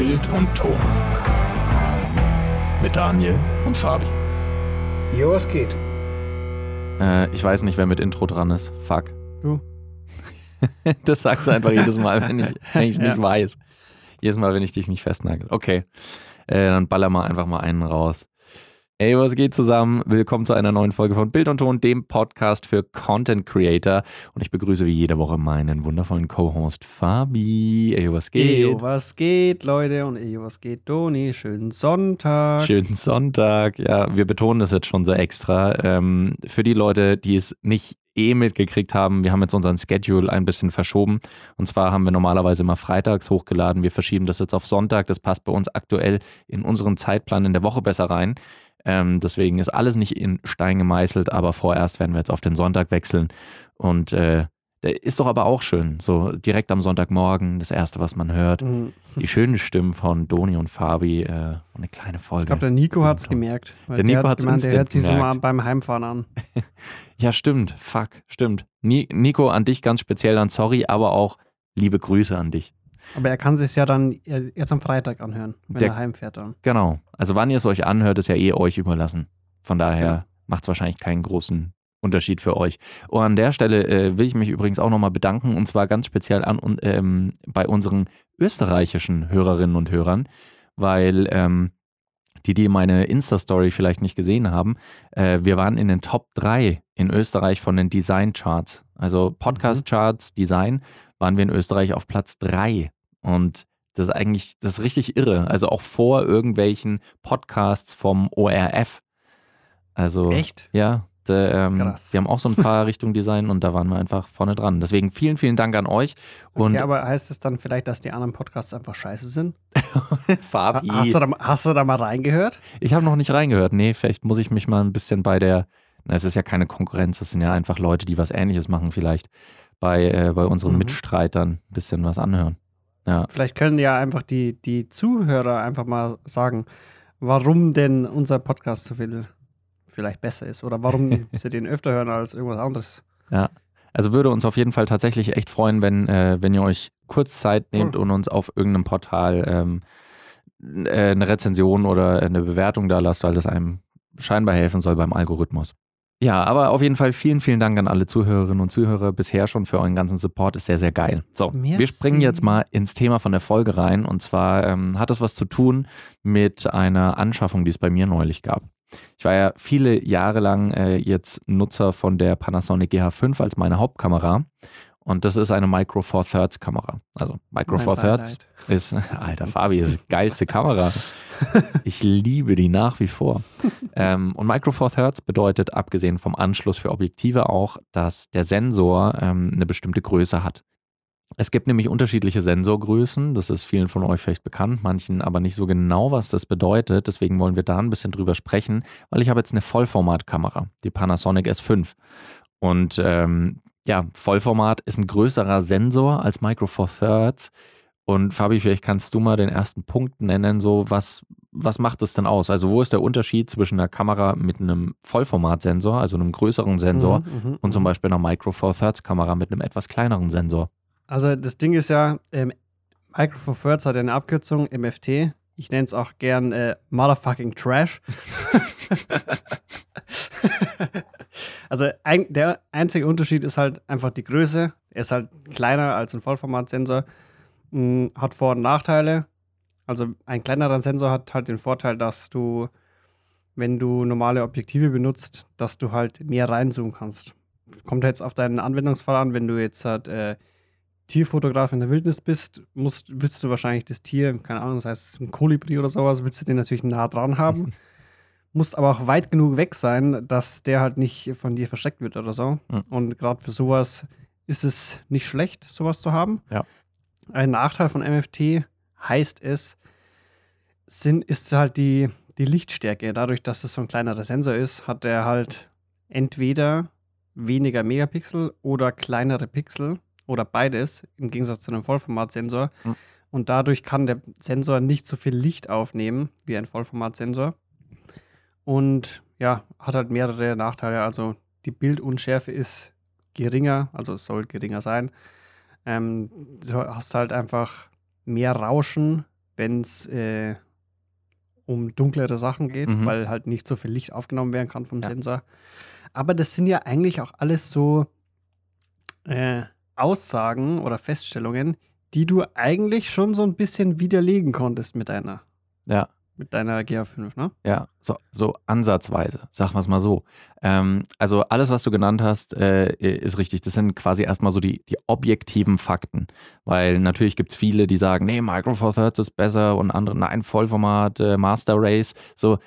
Bild und Ton. Mit Daniel und Fabi. Jo, was geht? Äh, ich weiß nicht, wer mit Intro dran ist. Fuck. Du. das sagst du einfach jedes Mal, wenn ich es Ja. nicht weiß. Jedes Mal, wenn ich dich nicht festnagel. Okay. Äh, dann baller mal einfach mal einen raus. Ey, was geht zusammen? Willkommen zu einer neuen Folge von Bild und Ton, dem Podcast für Content Creator. Und ich begrüße wie jede Woche meinen wundervollen Co-Host Fabi. Ey, was geht? Ejo, was geht, Leute? Und Ejo, was geht, Doni? Schönen Sonntag. Schönen Sonntag. Ja, wir betonen das jetzt schon so extra. Ähm, für die Leute, die es nicht eh mitgekriegt haben, wir haben jetzt unseren Schedule ein bisschen verschoben. Und zwar haben wir normalerweise immer freitags hochgeladen. Wir verschieben das jetzt auf Sonntag. Das passt bei uns aktuell in unseren Zeitplan in der Woche besser rein. Ähm, deswegen ist alles nicht in Stein gemeißelt, aber vorerst werden wir jetzt auf den Sonntag wechseln. Und äh, der ist doch aber auch schön. So direkt am Sonntagmorgen, das erste, was man hört. Mhm. Die schönen Stimmen von Doni und Fabi. Äh, und eine kleine Folge. Ich glaube, der Nico hat es gemerkt. Der Nico hat hat's gemeint, Der hört sich so gemerkt. mal beim Heimfahren an. Ja, stimmt. Fuck, stimmt. Ni Nico, an dich ganz speziell dann sorry, aber auch liebe Grüße an dich. Aber er kann sich ja dann erst am Freitag anhören, wenn Der- er heimfährt dann. Genau. Also wann ihr es euch anhört, ist ja eh euch überlassen. Von daher Ja. macht es wahrscheinlich keinen großen Unterschied für euch. Und an der Stelle äh, will ich mich übrigens auch nochmal bedanken und zwar ganz speziell an, und, ähm, bei unseren österreichischen Hörerinnen und Hörern, weil ähm, die, die meine Insta-Story vielleicht nicht gesehen haben, äh, wir waren in den Top 3 in Österreich von den Design-Charts. Also Podcast-Charts, Design, waren wir in Österreich auf Platz 3. Und das ist eigentlich, das ist richtig irre. Also auch vor irgendwelchen Podcasts vom ORF. Also, Echt? ja, der, ähm, Krass. die haben auch so ein paar Richtung Design und da waren wir einfach vorne dran. Deswegen vielen, vielen Dank an euch. Und okay, aber heißt es dann vielleicht, dass die anderen Podcasts einfach scheiße sind? Fabi, Ha- Hast du, da, hast du da mal reingehört? ich habe noch nicht reingehört. Nee, vielleicht muss ich mich mal ein bisschen bei der, na, es ist ja keine Konkurrenz, das sind ja einfach Leute, die was ähnliches machen, vielleicht bei, äh, bei unseren Mhm. Mitstreitern ein bisschen was anhören. Ja. Vielleicht können ja einfach die, die Zuhörer einfach mal sagen, warum denn unser Podcast so viel vielleicht besser ist oder warum sie den öfter hören als irgendwas anderes. Ja. Also würde uns auf jeden Fall tatsächlich echt freuen, wenn, äh, wenn ihr euch kurz Zeit nehmt Voll. und uns auf irgendeinem Portal ähm, äh, eine Rezension oder eine Bewertung da lasst, weil das einem scheinbar helfen soll beim Algorithmus. Ja, aber auf jeden Fall vielen, vielen Dank an alle Zuhörerinnen und Zuhörer bisher schon für euren ganzen Support. Ist sehr, sehr geil. So, wir Merci. springen jetzt mal ins Thema von der Folge rein. Und zwar ähm, hat das was zu tun mit einer Anschaffung, die es bei mir neulich gab. Ich war ja viele Jahre lang äh, jetzt Nutzer von der Panasonic GH5 als meine Hauptkamera. Und das ist eine Micro Four Thirds Kamera. Also Micro Mein Four Thirds ist, alter Fabi, ist die geilste Kamera. Ich liebe die nach wie vor. ähm, und Micro Four Thirds bedeutet, abgesehen vom Anschluss für Objektive auch, dass der Sensor ähm, eine bestimmte Größe hat. Es gibt nämlich unterschiedliche Sensorgrößen, das ist vielen von euch vielleicht bekannt, manchen aber nicht so genau, was das bedeutet. Deswegen wollen wir da ein bisschen drüber sprechen, weil ich habe jetzt eine Vollformatkamera, die Panasonic S5. Und ähm, ja, Vollformat ist ein größerer Sensor als Micro Four Thirds. Und Fabi, vielleicht kannst du mal den ersten Punkt nennen, so was, was macht das denn aus? Also wo ist der Unterschied zwischen einer Kamera mit einem Vollformatsensor, also einem größeren Sensor, Mhm, mhm, und zum mhm. Beispiel einer Micro Four Thirds Kamera mit einem etwas kleineren Sensor? Also das Ding ist ja, ähm, Micro Four Thirds hat ja eine Abkürzung, MFT. Ich nenne es auch gern äh, Motherfucking Trash. also ein, der einzige Unterschied ist halt einfach die Größe. Er ist halt kleiner als ein Vollformatsensor. Mm, hat Vor- und Nachteile. Also ein kleinerer Sensor hat halt den Vorteil, dass du, wenn du normale Objektive benutzt, dass du halt mehr reinzoomen kannst. Kommt jetzt auf deinen Anwendungsfall an, wenn du jetzt halt äh, Tierfotograf in der Wildnis bist, musst, willst du wahrscheinlich das Tier, keine Ahnung, das heißt ein Kolibri oder sowas, willst du den natürlich nah dran haben. musst aber auch weit genug weg sein, dass der halt nicht von dir versteckt wird oder so. Mhm. Und gerade für sowas ist es nicht schlecht, sowas zu haben. Ja. Ein Nachteil von MFT heißt es, sind, ist halt die, die Lichtstärke. Dadurch, dass es so ein kleinerer Sensor ist, hat er halt entweder weniger Megapixel oder kleinere Pixel oder beides, im Gegensatz zu einem Vollformatsensor. Mhm. Und dadurch kann der Sensor nicht so viel Licht aufnehmen wie ein Vollformatsensor. Und ja, hat halt mehrere Nachteile. Also die Bildunschärfe ist geringer, also es soll geringer sein. Ähm, du hast halt einfach mehr Rauschen, wenn es äh, um dunklere Sachen geht, Mhm. weil halt nicht so viel Licht aufgenommen werden kann vom Ja. Sensor. Aber das sind ja eigentlich auch alles so äh, Aussagen oder Feststellungen, die du eigentlich schon so ein bisschen widerlegen konntest mit deiner, Ja. mit deiner GH5, ne? Ja, so, so ansatzweise, sagen wir es mal so. Ähm, also alles, was du genannt hast, äh, ist richtig. Das sind quasi erstmal so die, die objektiven Fakten. Weil natürlich gibt es viele, die sagen, nee, Micro Four Thirds ist besser und andere, nein, Vollformat, äh, Master Race. So,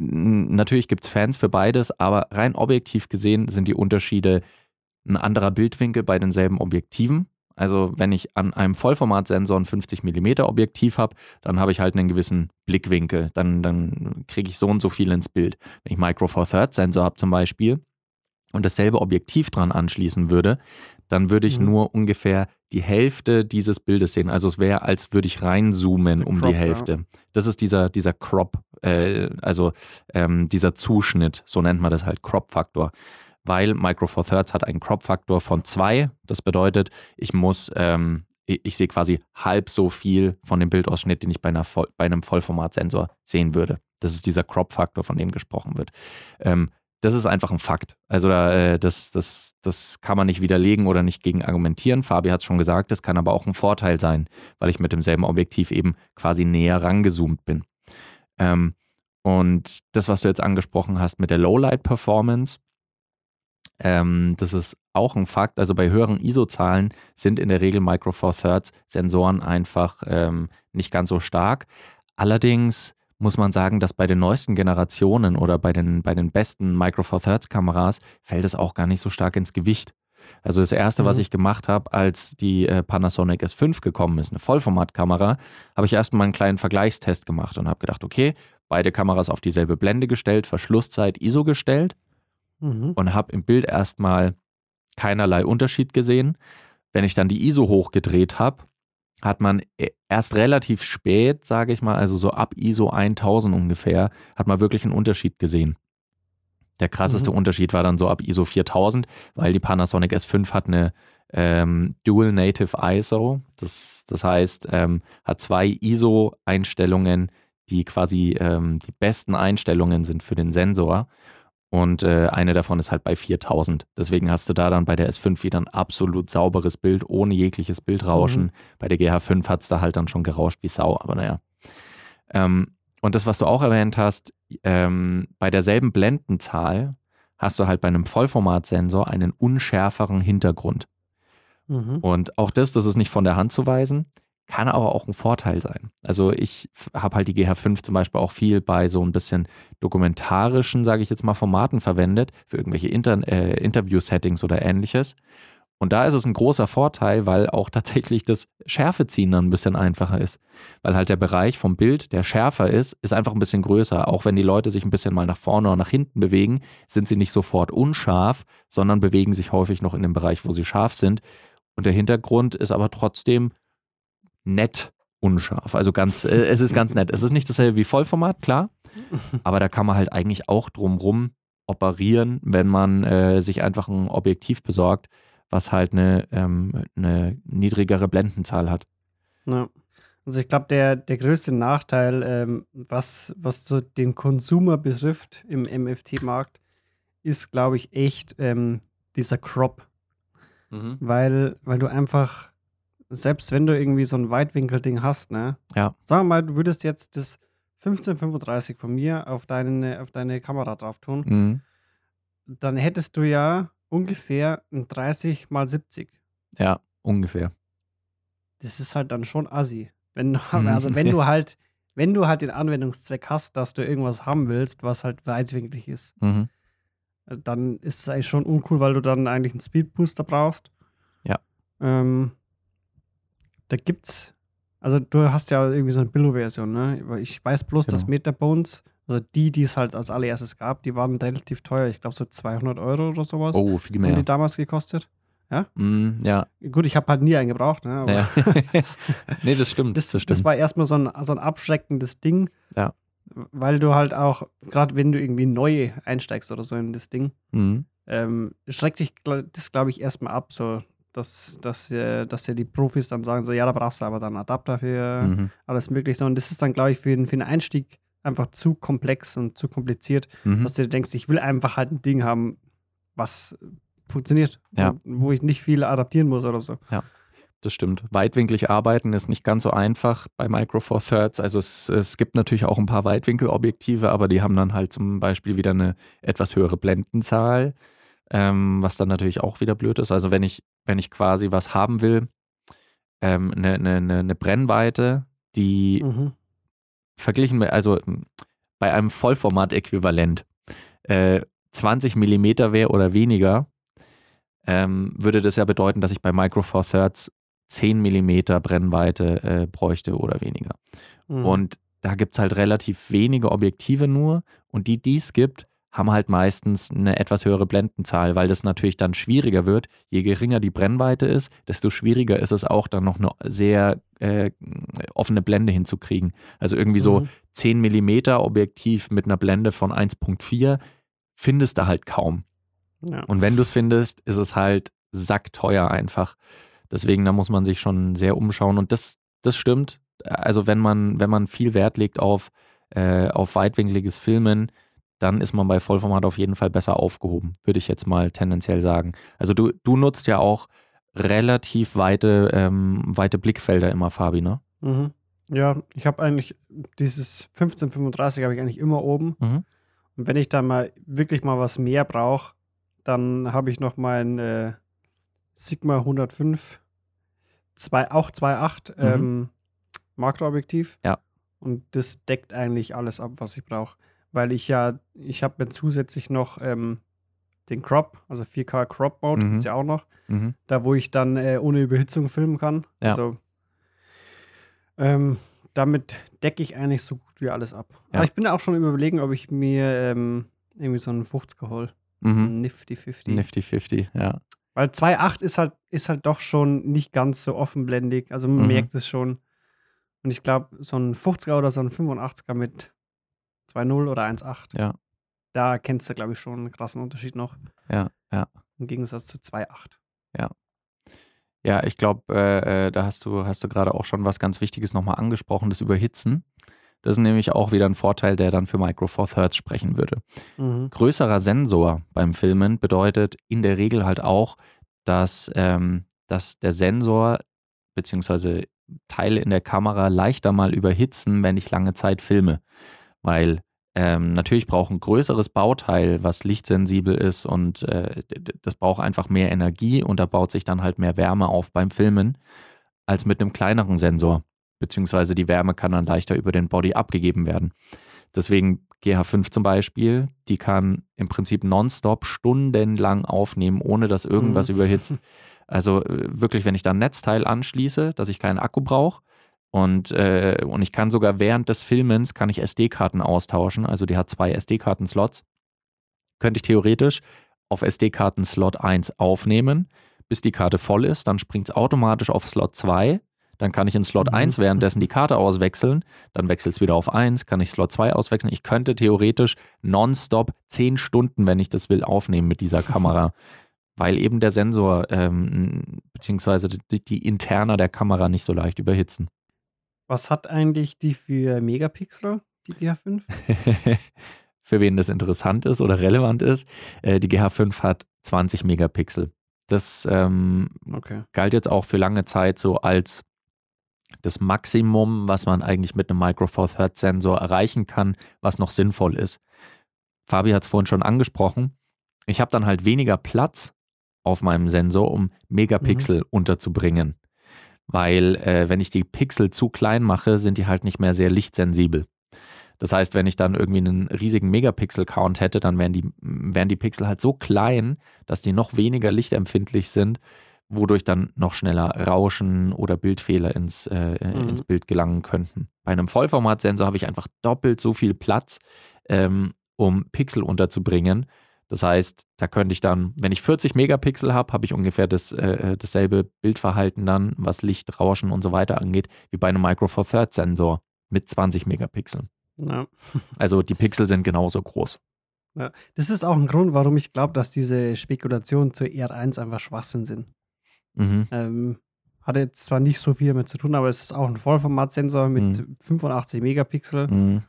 natürlich gibt es Fans für beides, aber rein objektiv gesehen sind die Unterschiede ein anderer Bildwinkel bei denselben Objektiven. Also wenn ich an einem Vollformatsensor ein 50 mm Objektiv habe, dann habe ich halt einen gewissen Blickwinkel. Dann, dann kriege ich so und so viel ins Bild. Wenn ich Micro Four Thirds Sensor habe zum Beispiel und dasselbe Objektiv dran anschließen würde, dann würde ich Mhm. nur ungefähr die Hälfte dieses Bildes sehen. Also es wäre, als würde ich reinzoomen um Crop, die ja. Hälfte. Das ist dieser, dieser Crop, äh, also ähm, dieser Zuschnitt, so nennt man das halt, Crop-Faktor. Weil Micro Four Thirds hat einen Crop-Faktor von zwei. Das bedeutet, ich muss, ähm, ich, ich sehe quasi halb so viel von dem Bildausschnitt, den ich bei, einer bei einem Vollformatsensor sehen würde. Das ist dieser Crop-Faktor, von dem gesprochen wird. Ähm, das ist einfach ein Fakt. Also äh, das, das, das kann man nicht widerlegen oder nicht gegen argumentieren. Fabi hat es schon gesagt, das kann aber auch ein Vorteil sein, weil ich mit demselben Objektiv eben quasi näher rangezoomt bin. Ähm, und das, was du jetzt angesprochen hast mit der Lowlight-Performance, ähm, das ist auch ein Fakt. Also bei höheren ISO-Zahlen sind in der Regel Micro Four Thirds Sensoren einfach ähm, nicht ganz so stark. Allerdings muss man sagen, dass bei den neuesten Generationen oder bei den, bei den besten Micro Four Thirds Kameras fällt es auch gar nicht so stark ins Gewicht. Also das erste, was Mhm. ich gemacht habe, als die äh, Panasonic S5 gekommen ist, eine Vollformatkamera, habe ich erstmal einen kleinen Vergleichstest gemacht und habe gedacht, okay, beide Kameras auf dieselbe Blende gestellt, Verschlusszeit ISO gestellt Mhm. und habe im Bild erstmal keinerlei Unterschied gesehen. Wenn ich dann die ISO hochgedreht habe, hat man e- erst relativ spät, sage ich mal, also so ab ISO 1000 ungefähr, hat man wirklich einen Unterschied gesehen. Der krasseste Mhm. Unterschied war dann so ab ISO 4000, weil die Panasonic S5 hat eine ähm, Dual Native ISO. Das, das heißt, ähm, hat zwei ISO-Einstellungen, die quasi ähm, die besten Einstellungen sind für den Sensor. Und äh, eine davon ist halt bei 4000. Deswegen hast du da dann bei der S5 wieder ein absolut sauberes Bild, ohne jegliches Bildrauschen. Mhm. Bei der GH5 hat es da halt dann schon gerauscht wie Sau, aber naja. Ähm, und das, was du auch erwähnt hast, ähm, bei derselben Blendenzahl hast du halt bei einem Vollformatsensor einen unschärferen Hintergrund. Mhm. Und auch das, das ist nicht von der Hand zu weisen, kann aber auch ein Vorteil sein. Also ich habe halt die GH5 zum Beispiel auch viel bei so ein bisschen dokumentarischen, sage ich jetzt mal, Formaten verwendet, für irgendwelche Inter äh, Interview-Settings oder ähnliches. Und da ist es ein großer Vorteil, weil auch tatsächlich das Schärfeziehen dann ein bisschen einfacher ist. Weil halt der Bereich vom Bild, der schärfer ist, ist einfach ein bisschen größer. Auch wenn die Leute sich ein bisschen mal nach vorne oder nach hinten bewegen, sind sie nicht sofort unscharf, sondern bewegen sich häufig noch in dem Bereich, wo sie scharf sind. Und der Hintergrund ist aber trotzdem nett unscharf. Also ganz, äh, es ist ganz nett. Es ist nicht dasselbe wie Vollformat, klar, aber da kann man halt eigentlich auch drumrum operieren, wenn man äh, sich einfach ein Objektiv besorgt, was halt eine, ähm, eine niedrigere Blendenzahl hat. Ja. Also ich glaube, der, der größte Nachteil, ähm, was, was so den Konsumer betrifft im MFT-Markt, ist, glaube ich, echt ähm, dieser Crop. Weil, weil du einfach, selbst wenn du irgendwie so ein Weitwinkel-Ding hast, ne? Ja. Sagen wir mal, du würdest jetzt das 1535 von mir auf deine, auf deine Kamera drauf tun, Mhm. dann hättest du ja ungefähr ein 30 mal 70. Ja, ungefähr. Das ist halt dann schon assi. Wenn du, Mhm. also wenn du halt, wenn du halt den Anwendungszweck hast, dass du irgendwas haben willst, was halt weitwinklig ist, Mhm. dann ist es eigentlich schon uncool, weil du dann eigentlich einen Speedbooster brauchst. Ja. Ähm, da gibt's, also du hast ja irgendwie so eine Billo-Version, ne? Ich weiß bloß, dass Genau. Metabones, also die, die es halt als allererstes gab, die waren relativ teuer. Ich glaube so 200 Euro oder sowas. Oh, viel haben mehr. die damals gekostet. Mhm, ja. Gut, ich habe halt nie einen gebraucht, ne? Ja. nee, das stimmt. das, das das war erstmal so ein, so ein abschreckendes Ding. Ja. Weil du halt auch, gerade wenn du irgendwie neu einsteigst oder so in das Ding, mhm. ähm, schreckt dich das, glaube ich, erstmal ab, so dass, dass, äh, dass ja die Profis dann sagen, so, ja, da brauchst du aber dann Adapter für Mhm. alles Mögliche. Und das ist dann, glaube ich, für, den- für den Einstieg einfach zu komplex und zu kompliziert, Mhm. dass du dir denkst, ich will einfach halt ein Ding haben, was funktioniert. Ja. Wo ich nicht viel adaptieren muss oder so. Das stimmt. Weitwinklig arbeiten ist nicht ganz so einfach bei Micro Four Thirds. Also es, es gibt natürlich auch ein paar Weitwinkelobjektive, aber die haben dann halt zum Beispiel wieder eine etwas höhere Blendenzahl, ähm, was dann natürlich auch wieder blöd ist. Also wenn ich, wenn ich quasi was haben will, ähm, eine, eine, eine eine Brennweite, die Mhm. verglichen mit, also m, bei einem Vollformat-Äquivalent äh, 20 Millimeter wäre oder weniger, ähm, würde das ja bedeuten, dass ich bei Micro Four Thirds 10 Millimeter Brennweite äh, bräuchte oder weniger. Mhm. Und da gibt es halt relativ wenige Objektive nur und die, die es gibt, haben halt meistens eine etwas höhere Blendenzahl, weil das natürlich dann schwieriger wird. Je geringer die Brennweite ist, desto schwieriger ist es auch dann noch eine sehr äh, offene Blende hinzukriegen. Also irgendwie so Mhm. 10 Millimeter Objektiv mit einer Blende von 1.4 findest du halt kaum. Ja. Und wenn du es findest, ist es halt sackteuer einfach. Deswegen, da muss man sich schon sehr umschauen. Und das, das stimmt. Also wenn man, wenn man viel Wert legt auf, äh, auf weitwinkliges Filmen, dann ist man bei Vollformat auf jeden Fall besser aufgehoben, würde ich jetzt mal tendenziell sagen. Also du, du nutzt ja auch relativ weite, ähm, weite Blickfelder immer, Fabi, ne? Mhm. Ja, ich habe eigentlich dieses 1535 habe ich eigentlich immer oben. Mhm. Und wenn ich dann mal wirklich mal was mehr brauche, dann habe ich noch mein äh, Sigma 105, zwei, auch 2.8 Mhm. ähm, Makroobjektiv. Ja. Und das deckt eigentlich alles ab, was ich brauche. Weil ich ja, ich habe mir zusätzlich noch ähm, den Crop, also 4K Crop Mode, Mhm. gibt's ja auch noch. Mhm. Da, wo ich dann äh, ohne Überhitzung filmen kann. Ja. Also, ähm, damit decke ich eigentlich so gut wie alles ab. Ja. Aber ich bin auch schon Überlegen, ob ich mir ähm, irgendwie so einen 50er hole. Mhm. Nifty 50. Nifty 50, ja. Weil 2.8 ist halt, ist halt doch schon nicht ganz so offenblendig. Also man Mhm. merkt es schon. Und ich glaube, so ein 50er oder so ein 85er mit 2.0 oder 1.8, Ja. da kennst du, glaube ich, schon einen krassen Unterschied noch. Ja, ja. Im Gegensatz zu 2.8. Ja, ich glaube, äh, äh, da hast du, hast du gerade auch schon was ganz Wichtiges nochmal angesprochen, das Überhitzen. Das ist nämlich auch wieder ein Vorteil, der dann für Micro Four Thirds sprechen würde. Mhm. Größerer Sensor beim Filmen bedeutet in der Regel halt auch, dass, ähm, dass der Sensor bzw. Teile in der Kamera leichter mal überhitzen, wenn ich lange Zeit filme. Weil ähm, natürlich braucht ein größeres Bauteil, was lichtsensibel ist und äh, das braucht einfach mehr Energie und da baut sich dann halt mehr Wärme auf beim Filmen als mit einem kleineren Sensor. Beziehungsweise die Wärme kann dann leichter über den Body abgegeben werden. Deswegen GH5 zum Beispiel, die kann im Prinzip nonstop stundenlang aufnehmen, ohne dass irgendwas Mhm. überhitzt. Also äh, wirklich, wenn ich dann ein Netzteil anschließe, dass ich keinen Akku brauche und, äh, und ich kann sogar während des Filmens kann ich SD-Karten austauschen, also die hat zwei SD-Karten-Slots, könnte ich theoretisch auf SD-Karten-Slot 1 aufnehmen, bis die Karte voll ist, dann springt es automatisch auf Slot 2, dann kann ich in Slot Mhm. 1 währenddessen die Karte auswechseln, dann wechselt es wieder auf 1, kann ich Slot 2 auswechseln. Ich könnte theoretisch nonstop 10 Stunden, wenn ich das will, aufnehmen mit dieser Kamera, weil eben der Sensor ähm, beziehungsweise die, die Interna der Kamera nicht so leicht überhitzen. Was hat eigentlich die für Megapixel, die GH5? Für wen das interessant ist oder relevant ist, äh, die GH5 hat 20 Megapixel. Das ähm, Okay. galt jetzt auch für lange Zeit so als das Maximum, was man eigentlich mit einem Micro Four Thirds Sensor erreichen kann, was noch sinnvoll ist. Fabi hat es vorhin schon angesprochen. Ich habe dann halt weniger Platz auf meinem Sensor, um Megapixel unterzubringen. Weil äh, wenn ich die Pixel zu klein mache, sind die halt nicht mehr sehr lichtsensibel. Das heißt, wenn ich dann irgendwie einen riesigen Megapixel-Count hätte, dann wären die, wären die Pixel halt so klein, dass die noch weniger lichtempfindlich sind, wodurch dann noch schneller Rauschen oder Bildfehler ins, äh, Mhm. ins Bild gelangen könnten. Bei einem Vollformatsensor habe ich einfach doppelt so viel Platz, ähm, um Pixel unterzubringen. Das heißt, da könnte ich dann, wenn ich 40 Megapixel habe, habe ich ungefähr das, äh, dasselbe Bildverhalten dann, was Licht, Rauschen und so weiter angeht, wie bei einem Micro Four Thirds Sensor mit 20 Megapixeln. Ja. Also die Pixel sind genauso groß. Das ist auch ein Grund, warum ich glaube, dass diese Spekulationen zur R1 einfach Schwachsinn sind. Mhm. Ähm, hat jetzt zwar nicht so viel damit zu tun, aber es ist auch ein Vollformatsensor mit Mhm. 85 Megapixel Mhm.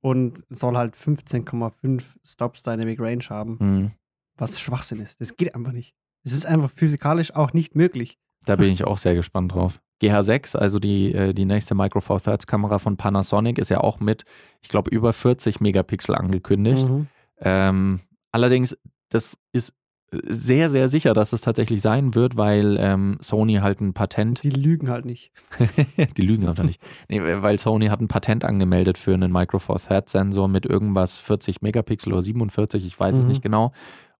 Und soll halt 15,5 Stops Dynamic Range haben, Mhm. was Schwachsinn ist. Das geht einfach nicht. Es ist einfach physikalisch auch nicht möglich. Da bin ich auch sehr gespannt drauf. GH6, also die, äh, die nächste Micro Four Thirds Kamera von Panasonic, ist ja auch mit, ich glaube, über 40 Megapixel angekündigt. Mhm. Ähm, allerdings, das ist sehr, sehr sicher, dass es tatsächlich sein wird, weil ähm, Sony halt ein Patent, Die lügen halt nicht. die lügen einfach nicht, nee, weil Sony hat ein Patent angemeldet für einen Micro Four Thirds Sensor mit irgendwas 40 Megapixel oder 47, ich weiß es Mhm. nicht genau.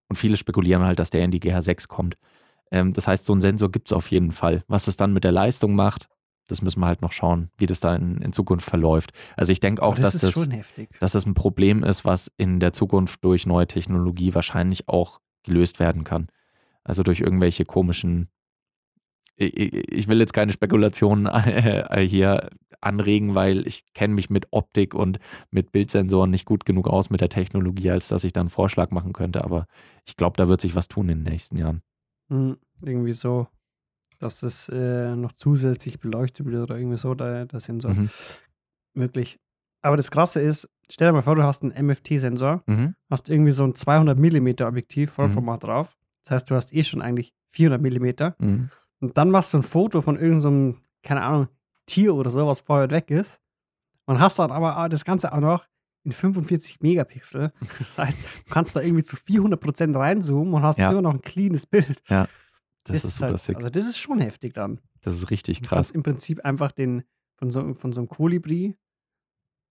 Und viele spekulieren halt, dass der in die GH6 kommt. Ähm, das heißt, so ein Sensor gibt es auf jeden Fall. Was das dann mit der Leistung macht, das müssen wir halt noch schauen, wie das da in, in Zukunft verläuft. Also ich denke auch, das dass das dass das ein Problem ist, was in der Zukunft durch neue Technologie wahrscheinlich auch gelöst werden kann. Also durch irgendwelche komischen, ich, will jetzt keine Spekulationen äh, hier anregen, weil ich kenne mich mit Optik und mit Bildsensoren nicht gut genug aus mit der Technologie, als dass ich da einen Vorschlag machen könnte. Aber ich glaube, da wird sich was tun in den nächsten Jahren. Mhm. Irgendwie so, dass es äh, noch zusätzlich beleuchtet wird oder irgendwie so, der, der Sensor Mhm. möglich. Aber das Krasse ist, stell dir mal vor, du hast einen MFT-Sensor, Mhm. hast irgendwie so ein 200 mm Objektiv, Vollformat drauf. Das heißt, du hast eh schon eigentlich 400 mm. Mhm. Und dann machst du ein Foto von irgendeinem, keine Ahnung, Tier oder so, was vorher weg ist. Und hast dann aber auch das Ganze auch noch in 45 Megapixel. Das heißt, du kannst da irgendwie zu 400% reinzoomen und hast Ja. immer noch ein cleanes Bild. Das, ist super halt, sick. Also das ist schon heftig dann. Das ist richtig Du krass. kannst im Prinzip einfach den, von so, von so einem Kolibri,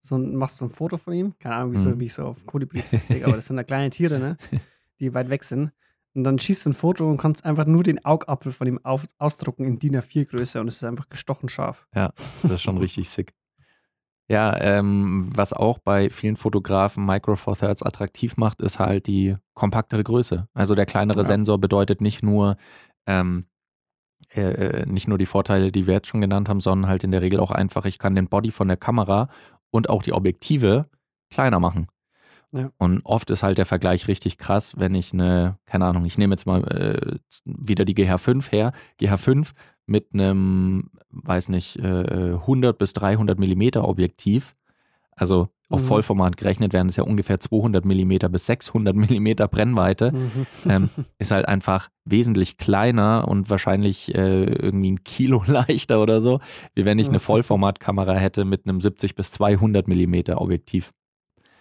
so ein, machst so ein Foto von ihm. Keine Ahnung, wie, so, Mhm. wie ich so auf Kolibris festlege, aber das sind ja kleine Tiere, ne? die weit weg sind. Und dann schießt du ein Foto und kannst einfach nur den Augapfel von ihm auf, ausdrucken in DIN A4-Größe und es ist einfach gestochen scharf. Das ist schon richtig sick. Ja, ähm, was auch bei vielen Fotografen Micro Four Thirds attraktiv macht, ist halt die kompaktere Größe. Also der kleinere Ja. Sensor bedeutet nicht nur ähm, äh, äh, nicht nur die Vorteile, die wir jetzt schon genannt haben, sondern halt in der Regel auch einfach, ich kann den Body von der Kamera und auch die Objektive kleiner machen. Ja. Und oft ist halt der Vergleich richtig krass, wenn ich eine, keine Ahnung, ich nehme jetzt mal äh, wieder die GH5 her, GH5 mit einem, weiß nicht, äh, 100 bis 300 Millimeter Objektiv, also auf Mhm. Vollformat gerechnet wären es ja ungefähr 200 Millimeter bis 600 Millimeter Brennweite, Mhm. ähm, ist halt einfach wesentlich kleiner und wahrscheinlich äh, irgendwie ein Kilo leichter oder so, wie wenn ich eine. Vollformatkamera hätte mit einem 70 bis 200 Millimeter Objektiv.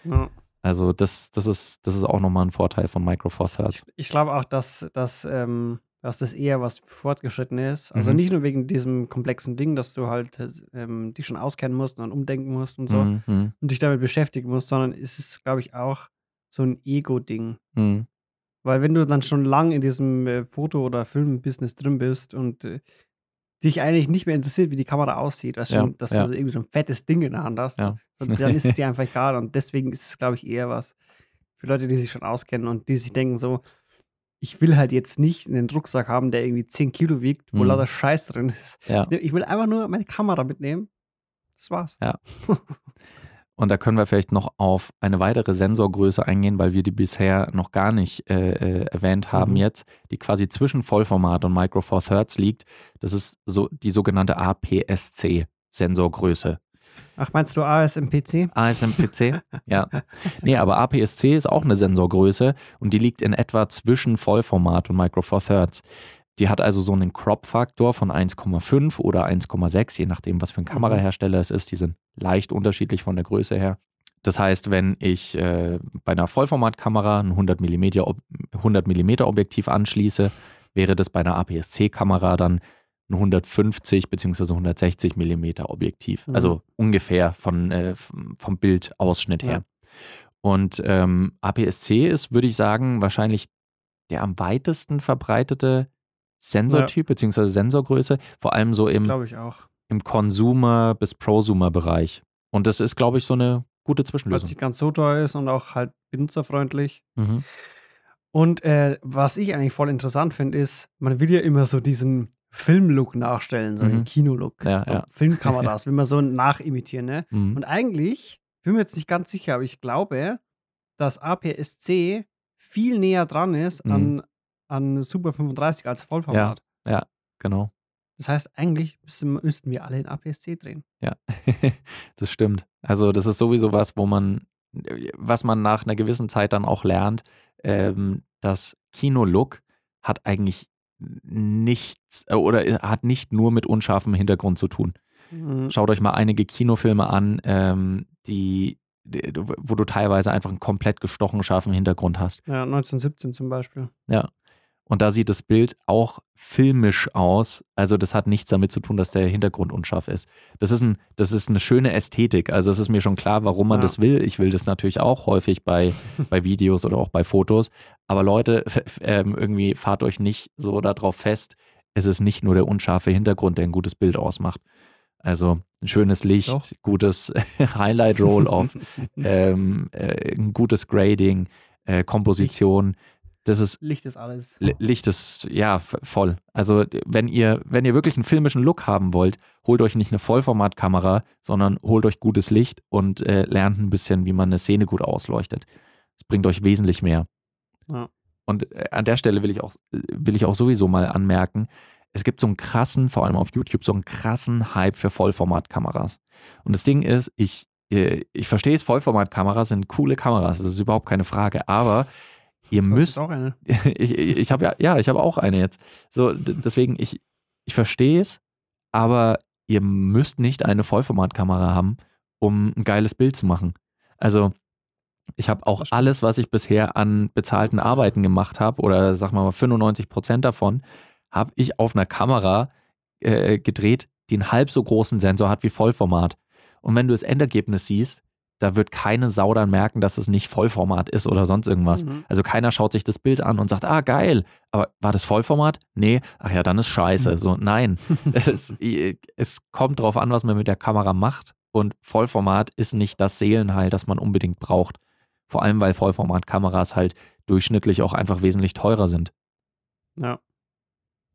ja. Also das, das, ist, das ist auch nochmal ein Vorteil von Micro Four Thirds. Ich, ich glaube auch, dass, dass, ähm, dass das eher was fortgeschritten ist. Also Mhm. nicht nur wegen diesem komplexen Ding, dass du halt ähm, dich schon auskennen musst und dann umdenken musst und so Mhm, mhm, und dich damit beschäftigen musst, sondern es ist, glaube ich, auch so ein Ego-Ding. mhm. Weil wenn du dann schon lang in diesem äh, Foto- oder Filmbusiness drin bist und äh, dich eigentlich nicht mehr interessiert, wie die Kamera aussieht, weißt Ja, schon, dass ja. du so irgendwie so ein fettes Ding in der Hand hast, Ja. so, dann ist es dir einfach egal. Und deswegen ist es, glaube ich, eher was für Leute, die sich schon auskennen und die sich denken so, ich will halt jetzt nicht einen Rucksack haben, der irgendwie 10 Kilo wiegt, wo Mhm. lauter Scheiß drin ist. Ja. Ich will einfach nur meine Kamera mitnehmen. Das war's. Und da können wir vielleicht noch auf eine weitere Sensorgröße eingehen, weil wir die bisher noch gar nicht äh, äh, erwähnt haben Mhm. jetzt, die quasi zwischen Vollformat und Micro Four Thirds liegt. Das ist so die sogenannte APS-C-Sensorgröße. Ach, meinst du ASMPC? ASMPC? ja. Nee, aber APS-C ist auch eine Sensorgröße und die liegt in etwa zwischen Vollformat und Micro Four Thirds. Die hat also so einen Crop-Faktor von 1,5 oder 1,6, je nachdem, was für ein Kamerahersteller es ist. Die sind leicht unterschiedlich von der Größe her. Das heißt, wenn ich äh, bei einer Vollformatkamera ein 100 mm, Ob 100 mm Objektiv anschließe, wäre das bei einer APS-C-Kamera dann ein 150 bzw. 160 mm Objektiv. Mhm. Also ungefähr von, äh, vom Bildausschnitt her. Ja. Und ähm, APS-C ist, würde ich sagen, wahrscheinlich der am weitesten verbreitete Sensortyp bzw. Sensorgröße, vor allem so im, im Consumer- bis Prosumer-Bereich. Und das ist, glaube ich, so eine gute Weil es Zwischenlösung. nicht ganz so teuer ist und auch halt benutzerfreundlich. Mhm. Und äh, was ich eigentlich voll interessant finde, ist, man will ja immer so diesen Filmlook nachstellen, so Mhm. Kinolook. Ja, so ja. Filmkameras, will man so nachimitieren, ne? Mhm. Und eigentlich, bin mir jetzt nicht ganz sicher, aber ich glaube, dass APS-C viel näher dran ist Mhm. an, an Super 35 als Vollformat. ja. genau. Das heißt, eigentlich müssten, müssten wir alle in APS-C drehen. Ja, das stimmt. Also das ist sowieso was, wo man, was man nach einer gewissen Zeit dann auch lernt, ähm, das Kino-Look hat eigentlich nichts äh, oder äh, hat nicht nur mit unscharfem Hintergrund zu tun. Mhm. Schaut euch mal einige Kinofilme an, ähm, die, die, wo du teilweise einfach einen komplett gestochen scharfen Hintergrund hast. Ja, 1917 zum Beispiel. Ja. Und da sieht das Bild auch filmisch aus. Also das hat nichts damit zu tun, dass der Hintergrund unscharf ist. Das ist, ein, das ist eine schöne Ästhetik. Also es ist mir schon klar, warum man Ja. das will. Ich will das natürlich auch häufig bei, bei Videos oder auch bei Fotos. Aber Leute, ähm, irgendwie fahrt euch nicht so darauf fest. Es ist nicht nur der unscharfe Hintergrund, der ein gutes Bild ausmacht. Also ein schönes Licht, Doch. gutes Highlight Roll-Off, ähm, äh, ein gutes Grading, äh, Komposition. Das ist Licht ist alles. Licht ist ja voll. Also wenn ihr, wenn ihr wirklich einen filmischen Look haben wollt, holt euch nicht eine Vollformatkamera, sondern holt euch gutes Licht und äh, lernt ein bisschen, wie man eine Szene gut ausleuchtet. Das bringt euch wesentlich mehr. Ja. Und äh, an der Stelle will ich auch, will ich auch sowieso mal anmerken, es gibt so einen krassen, vor allem auf YouTube, so einen krassen Hype für Vollformatkameras. Und das Ding ist, ich, äh, ich verstehe es, Vollformatkameras sind coole Kameras, das ist überhaupt keine Frage, aber ihr Du müsst auch eine. ich, ich, habe ja, ja, ich habe auch eine jetzt. So, deswegen, ich, ich verstehe es, aber ihr müsst nicht eine Vollformatkamera haben, um ein geiles Bild zu machen. Also, ich habe auch alles, was ich bisher an bezahlten Arbeiten gemacht habe, oder sag mal 95 Prozent davon, habe ich auf einer Kamera äh, gedreht, die einen halb so großen Sensor hat wie Vollformat. Und wenn du das Endergebnis siehst, da wird keine Sau dann merken, dass es nicht Vollformat ist oder sonst irgendwas. Mhm. Also keiner schaut sich das Bild an und sagt, ah, geil, aber war das Vollformat? Nee, ach ja, dann ist scheiße. So, nein. es, es kommt drauf an, was man mit der Kamera macht. Und Vollformat ist nicht das Seelenheil, das man unbedingt braucht. Vor allem, weil Vollformatkameras halt durchschnittlich auch einfach wesentlich teurer sind. Ja,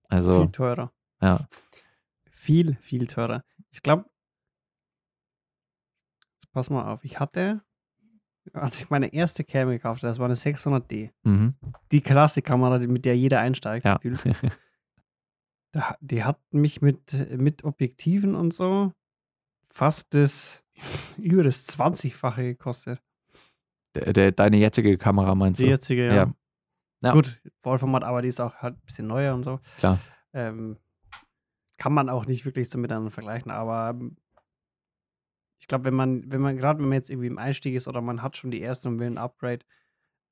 Also, viel teurer. ja. Viel, viel teurer. Ich glaube, pass mal auf, ich hatte, als ich meine erste Cam gekauft habe, das war eine 600D. Mhm. Die Klassikkamera, die- mit der jeder einsteigt. Ja. Da, die hat mich mit, mit Objektiven und so fast das über das 20-fache gekostet. Der, der, deine jetzige Kamera meinst Die du? jetzige, ja. Ja. Ja. Gut, Vollformat, aber die ist auch halt ein bisschen neuer und so. Klar. Ähm, kann man auch nicht wirklich so miteinander vergleichen, aber ähm, ich glaube, wenn man, wenn man, gerade wenn man jetzt irgendwie im Einstieg ist oder man hat schon die erste und will ein Upgrade,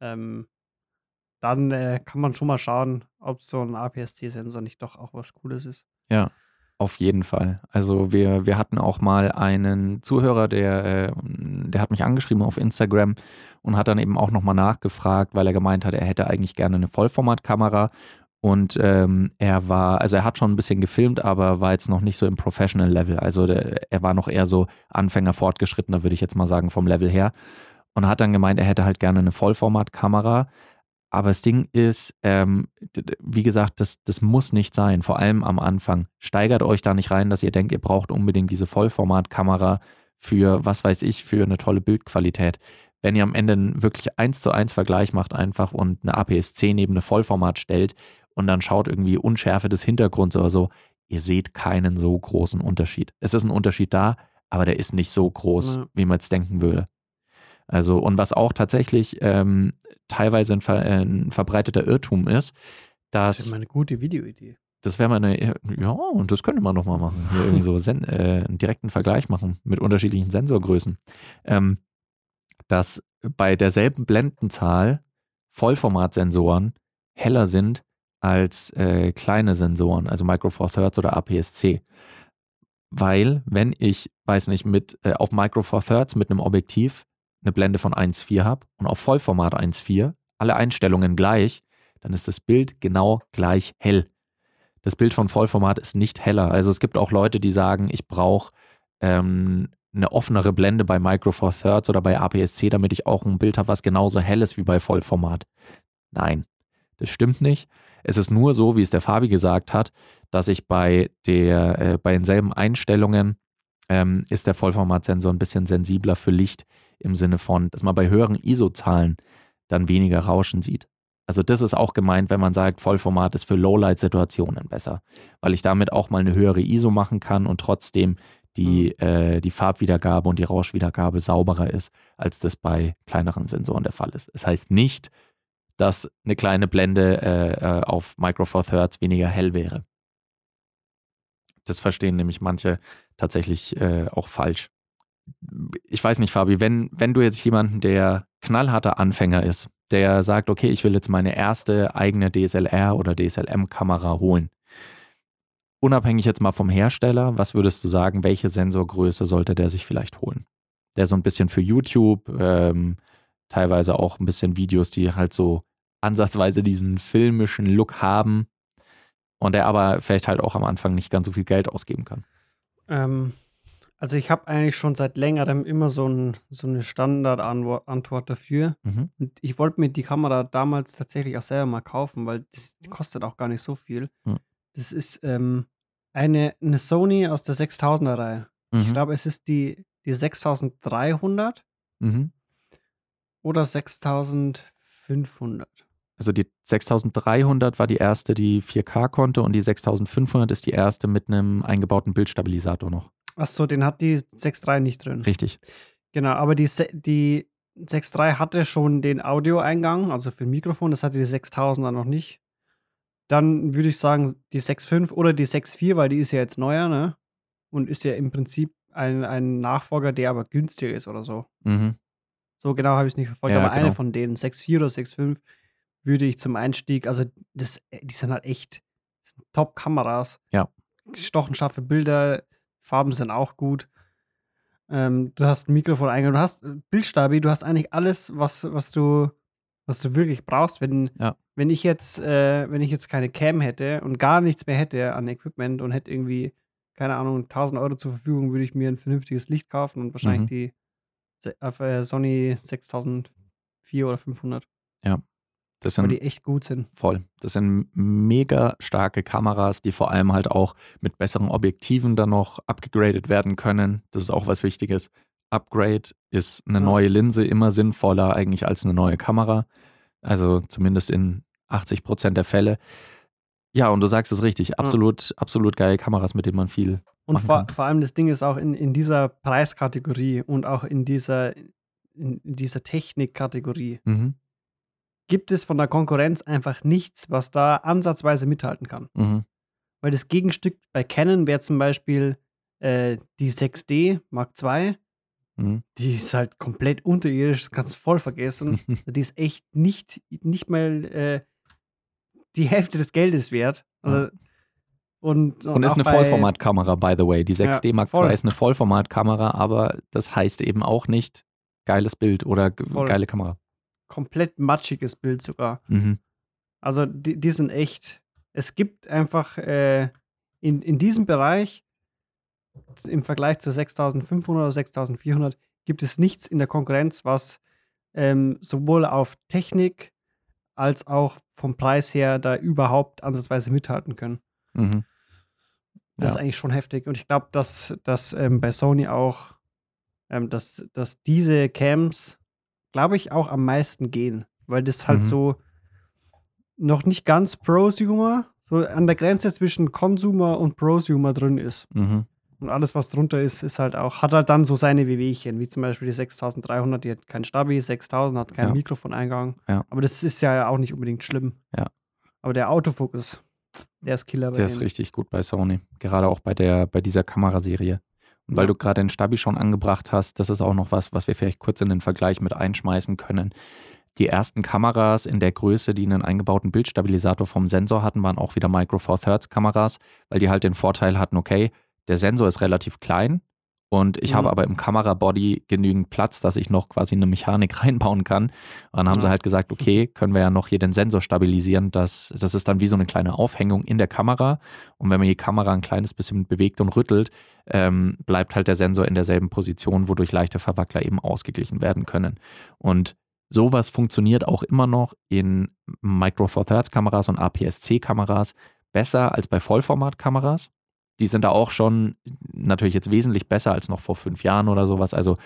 ähm, dann äh, kann man schon mal schauen, ob so ein APS-C-Sensor nicht doch auch was Cooles ist. Ja, auf jeden Fall. Also wir, wir hatten auch mal einen Zuhörer, der, äh, der hat mich angeschrieben auf Instagram und hat dann eben auch nochmal nachgefragt, weil er gemeint hat, er hätte eigentlich gerne eine Vollformatkamera. Und ähm, er war, also er hat schon ein bisschen gefilmt, aber war jetzt noch nicht so im Professional Level. Also der, er war noch eher so Anfänger fortgeschrittener, würde ich jetzt mal sagen, vom Level her. Und hat dann gemeint, er hätte halt gerne eine Vollformatkamera. Aber das Ding ist, ähm, wie gesagt, das, das muss nicht sein, vor allem am Anfang. Steigert euch da nicht rein, dass ihr denkt, ihr braucht unbedingt diese Vollformatkamera für, was weiß ich, für eine tolle Bildqualität. Wenn ihr am Ende einen wirklich eins zu eins Vergleich macht einfach und eine APS-C neben eine Vollformat stellt und dann schaut irgendwie Unschärfe des Hintergrunds oder so, ihr seht keinen so großen Unterschied. Es ist ein Unterschied da, aber der ist nicht so groß, Ja. wie man es denken würde. Also, und was auch tatsächlich ähm, teilweise ein, ver äh, ein verbreiteter Irrtum ist, Das dass ist immer eine gute Videoidee. das wäre mal eine, ja, und das könnte man doch mal machen. Hier irgendwie so sen äh, einen direkten Vergleich machen mit unterschiedlichen Sensorgrößen. Ähm, dass bei derselben Blendenzahl Vollformatsensoren heller sind als äh, kleine Sensoren, also Micro Four Thirds oder APS-C. Weil, wenn ich, weiß nicht, mit äh, auf Micro Four Thirds mit einem Objektiv eine Blende von 1,4 habe und auf Vollformat 1,4, alle Einstellungen gleich, dann ist das Bild genau gleich hell. Das Bild von Vollformat ist nicht heller. Also es gibt auch Leute, die sagen, ich brauche ähm, eine offenere Blende bei Micro Four Thirds oder bei APS-C, damit ich auch ein Bild habe, was genauso hell ist wie bei Vollformat. Nein, das stimmt nicht. Es ist nur so, wie es der Fabi gesagt hat, dass ich bei, der, äh, bei denselben Einstellungen ähm, ist der Vollformatsensor ein bisschen sensibler für Licht im Sinne von, dass man bei höheren ISO-Zahlen dann weniger Rauschen sieht. Also das ist auch gemeint, wenn man sagt, Vollformat ist für Lowlight-Situationen besser, weil ich damit auch mal eine höhere ISO machen kann und trotzdem die, Mhm. äh, die Farbwiedergabe und die Rauschwiedergabe sauberer ist, als das bei kleineren Sensoren der Fall ist. Es heißt nicht, dass eine kleine Blende äh, äh, auf Micro Four Thirds weniger hell wäre. Das verstehen nämlich manche tatsächlich äh, auch falsch. Ich weiß nicht, Fabi, wenn, wenn du jetzt jemanden, der knallharter Anfänger ist, der sagt, okay, ich will jetzt meine erste eigene DSLR oder DSLM-Kamera holen. Unabhängig jetzt mal vom Hersteller, was würdest du sagen, welche Sensorgröße sollte der sich vielleicht holen? Der so ein bisschen für YouTube, ähm, teilweise auch ein bisschen Videos, die halt so ansatzweise diesen filmischen Look haben und der aber vielleicht halt auch am Anfang nicht ganz so viel Geld ausgeben kann. Ähm, also ich habe eigentlich schon seit längerem immer so, ein, so eine Standardantwort dafür. Mhm. Und ich wollte mir die Kamera damals tatsächlich auch selber mal kaufen, weil das, die kostet auch gar nicht so viel. Hm. Das ist ähm, eine, eine Sony aus der 6000er Reihe. Ich Mhm. glaube, es ist die, die 6300 Mhm. oder 6500. Also die 6300 war die erste, die 4K konnte und die 6500 ist die erste mit einem eingebauten Bildstabilisator noch. Achso, den hat die 6.3 nicht drin. Richtig. Genau, aber die, die 6.3 hatte schon den Audioeingang, also für ein Mikrofon, das hatte die 6000er noch nicht. Dann würde ich sagen, die 6.5 oder die 6.4, weil die ist ja jetzt neuer, ne? Und ist ja im Prinzip ein, ein Nachfolger, der aber günstiger ist oder so. Mhm. So genau habe ich es nicht verfolgt, Ja, aber eine genau. von denen, 6.4 oder 6.5, würde ich zum Einstieg, also das, die sind halt echt Top-Kameras. Ja. Stochenscharfe Bilder, Farben sind auch gut. Ähm, du hast ein Mikrofon eingegangen, du hast äh, Bildstabi, du hast eigentlich alles, was, was du, was du wirklich brauchst. Wenn, Ja. wenn ich jetzt, äh, wenn ich jetzt keine Cam hätte und gar nichts mehr hätte an Equipment und hätte irgendwie, keine Ahnung, 1000 Euro zur Verfügung, würde ich mir ein vernünftiges Licht kaufen und wahrscheinlich Mhm. die äh, Sony 6004 oder 500, Das sind die echt gut sind. voll. Das sind mega starke Kameras, die vor allem halt auch mit besseren Objektiven dann noch abgegradet werden können. Das ist auch was Wichtiges. Upgrade ist eine Ja. neue Linse immer sinnvoller eigentlich als eine neue Kamera. Also zumindest in 80 Prozent der Fälle. Ja, und du sagst es richtig. Absolut, absolut geile Kameras, mit denen man viel. Und vor, vor allem das Ding ist auch in, in dieser Preiskategorie und auch in dieser, in dieser Technikkategorie Mhm, gibt es von der Konkurrenz einfach nichts, was da ansatzweise mithalten kann. mhm, Weil das Gegenstück bei Canon wäre zum Beispiel äh, die 6D Mark II. mhm. Die ist halt komplett unterirdisch, das kannst du voll vergessen. die ist echt nicht, nicht mal äh, die Hälfte des Geldes wert. Also, und, Und ist auch eine Vollformatkamera, by the way. Die 6D Mark voll. II ist eine Vollformatkamera, aber das heißt eben auch nicht geiles Bild oder Voll. geile Kamera. Komplett matschiges Bild sogar. Mhm. Also die, die sind echt. Es gibt einfach äh, in, in diesem Bereich im Vergleich zu 6500 oder 6400 gibt es nichts in der Konkurrenz, was ähm, sowohl auf Technik als auch vom Preis her da überhaupt ansatzweise mithalten können. Mhm. Das ist Ja. eigentlich schon heftig. Und ich glaube, dass, dass ähm, bei Sony auch, ähm, dass, dass diese Cams, glaube ich, auch am meisten gehen. Weil das halt Mhm. so noch nicht ganz Prosumer, so an der Grenze zwischen Consumer und Prosumer drin ist. Mhm. Und alles, was drunter ist, ist halt auch, hat halt dann so seine Wehwehchen, wie zum Beispiel die 6300, die hat kein Stabi, 6000 hat keinen Ja. Mikrofoneingang. Ja. Aber das ist ja auch nicht unbedingt schlimm. Ja. Aber der Autofokus, der ist Killer bei Der ist denen. richtig gut bei Sony. Gerade auch bei der, bei dieser Kameraserie. Und weil du gerade den Stabi schon angebracht hast, das ist auch noch was, was wir vielleicht kurz in den Vergleich mit einschmeißen können. Die ersten Kameras in der Größe, die einen eingebauten Bildstabilisator vom Sensor hatten, waren auch wieder Micro Four Thirds Kameras, weil die halt den Vorteil hatten, okay, der Sensor ist relativ klein und ich Mhm. habe aber im Kamerabody genügend Platz, dass ich noch quasi eine Mechanik reinbauen kann. Und dann haben sie Ja. halt gesagt, okay, können wir ja noch hier den Sensor stabilisieren. Das, das ist dann wie so eine kleine Aufhängung in der Kamera. Und wenn man die Kamera ein kleines bisschen bewegt und rüttelt, ähm, bleibt halt der Sensor in derselben Position, wodurch leichte Verwackler eben ausgeglichen werden können. Und sowas funktioniert auch immer noch in Micro Four Thirds Kameras und APS-C-Kameras besser als bei Vollformatkameras. Die sind da auch schon natürlich jetzt wesentlich besser als noch vor fünf Jahren oder sowas. Also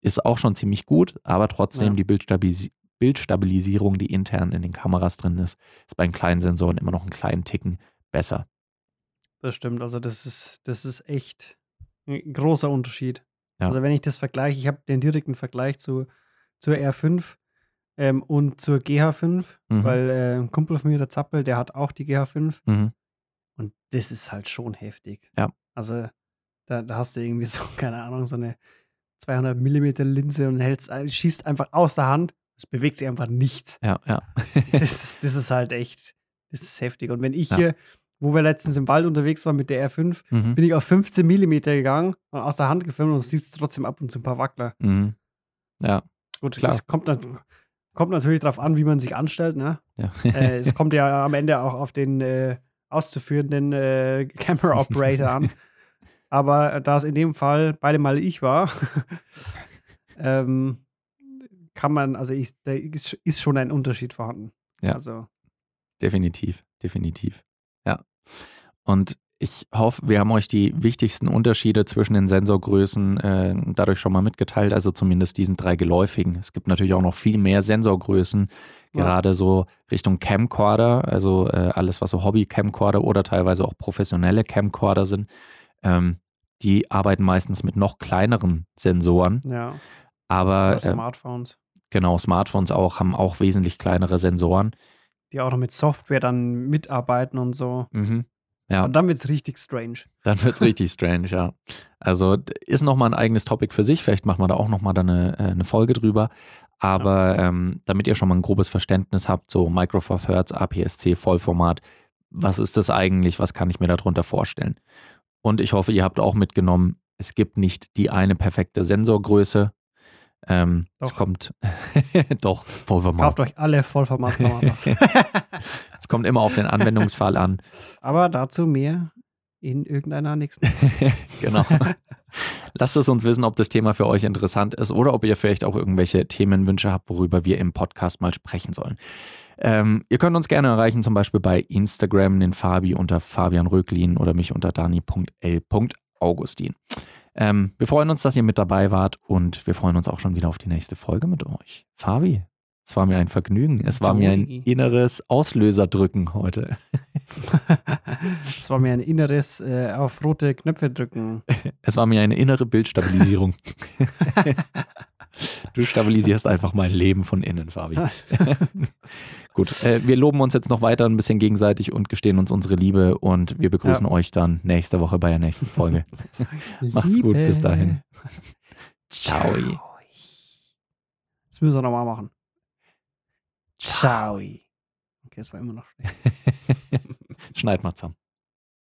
ist auch schon ziemlich gut, aber trotzdem Ja. die Bildstabi Bildstabilisierung, die intern in den Kameras drin ist, ist bei den kleinen Sensoren immer noch einen kleinen Ticken besser. Das stimmt. Also, das ist, das ist echt ein großer Unterschied. Ja. Also, wenn ich das vergleiche, ich habe den direkten Vergleich zu, zur R5 ähm, und zur GH5, Mhm. weil äh, ein Kumpel von mir, der Zappel, der hat auch die GH5 Mhm. Und das ist halt schon heftig. Ja. Also, da, da hast du irgendwie so, keine Ahnung, so eine 200 Millimeter Linse und hältst, ein- schießt einfach aus der Hand. Es bewegt sich einfach nichts. Ja, ja. Das ist, das ist halt echt, das ist heftig. Und wenn ich Ja. hier, wo wir letztens im Wald unterwegs waren mit der R5, mhm. bin ich auf 15 Millimeter gegangen und aus der Hand gefilmt und siehst trotzdem ab und zu ein paar Wackler. Mhm. Ja, Gut, Klar. es kommt, kommt natürlich darauf an, wie man sich anstellt. Ne? ja. äh, es kommt ja am Ende auch auf den äh, auszuführenden äh, Camera Operator an. Aber da es in dem Fall beide Mal ich war, ähm, kann man, also ich, da ist, ist schon ein Unterschied vorhanden. Ja. Also, Definitiv, definitiv. Ja. Und ich hoffe, wir haben euch die wichtigsten Unterschiede zwischen den Sensorgrößen äh, dadurch schon mal mitgeteilt, also zumindest diesen drei geläufigen. Es gibt natürlich auch noch viel mehr Sensorgrößen, Ja. gerade so Richtung Camcorder, also äh, alles, was so Hobby-Camcorder oder teilweise auch professionelle Camcorder sind. Ähm, die arbeiten meistens mit noch kleineren Sensoren, ja, aber äh, Smartphones, genau, Smartphones auch haben auch wesentlich kleinere Sensoren. die auch noch mit Software dann mitarbeiten und so. Mhm. Ja. Und dann wird es richtig strange. Dann wird es richtig strange, ja. Also ist nochmal ein eigenes Topic für sich. Vielleicht machen wir da auch nochmal eine, äh, eine Folge drüber. Aber ähm, damit ihr schon mal ein grobes Verständnis habt, so Micro Four Thirds, APS-C, Vollformat, was ist das eigentlich? Was kann ich mir darunter vorstellen? Und ich hoffe, ihr habt auch mitgenommen, es gibt nicht die eine perfekte Sensorgröße. Ähm, es kommt doch Vollformat. Kauft euch alle Vollformatkameras. Kommt immer auf den Anwendungsfall an. Aber dazu mehr in irgendeiner nächsten. genau. Lasst es uns wissen, ob das Thema für euch interessant ist oder ob ihr vielleicht auch irgendwelche Themenwünsche habt, worüber wir im Podcast mal sprechen sollen. Ähm, ihr könnt uns gerne erreichen, zum Beispiel bei Instagram, den Fabi unter Fabian Röglin oder mich unter dani.l.augustin. Ähm, wir freuen uns, dass ihr mit dabei wart und wir freuen uns auch schon wieder auf die nächste Folge mit euch. Fabi, es war mir ein Vergnügen. Es war mir ein inneres Auslöserdrücken heute. Es war mir ein inneres äh, auf rote Knöpfe drücken. Es war mir eine innere Bildstabilisierung. du stabilisierst einfach mein Leben von innen, Fabi. Gut, äh, wir loben uns jetzt noch weiter ein bisschen gegenseitig und gestehen uns unsere Liebe und wir begrüßen euch dann nächste Woche bei der nächsten Folge. Macht's gut, bis dahin. Ciao. Das müssen wir nochmal machen. Ciao. Okay, das war immer noch schlecht. Schneid mal zusammen.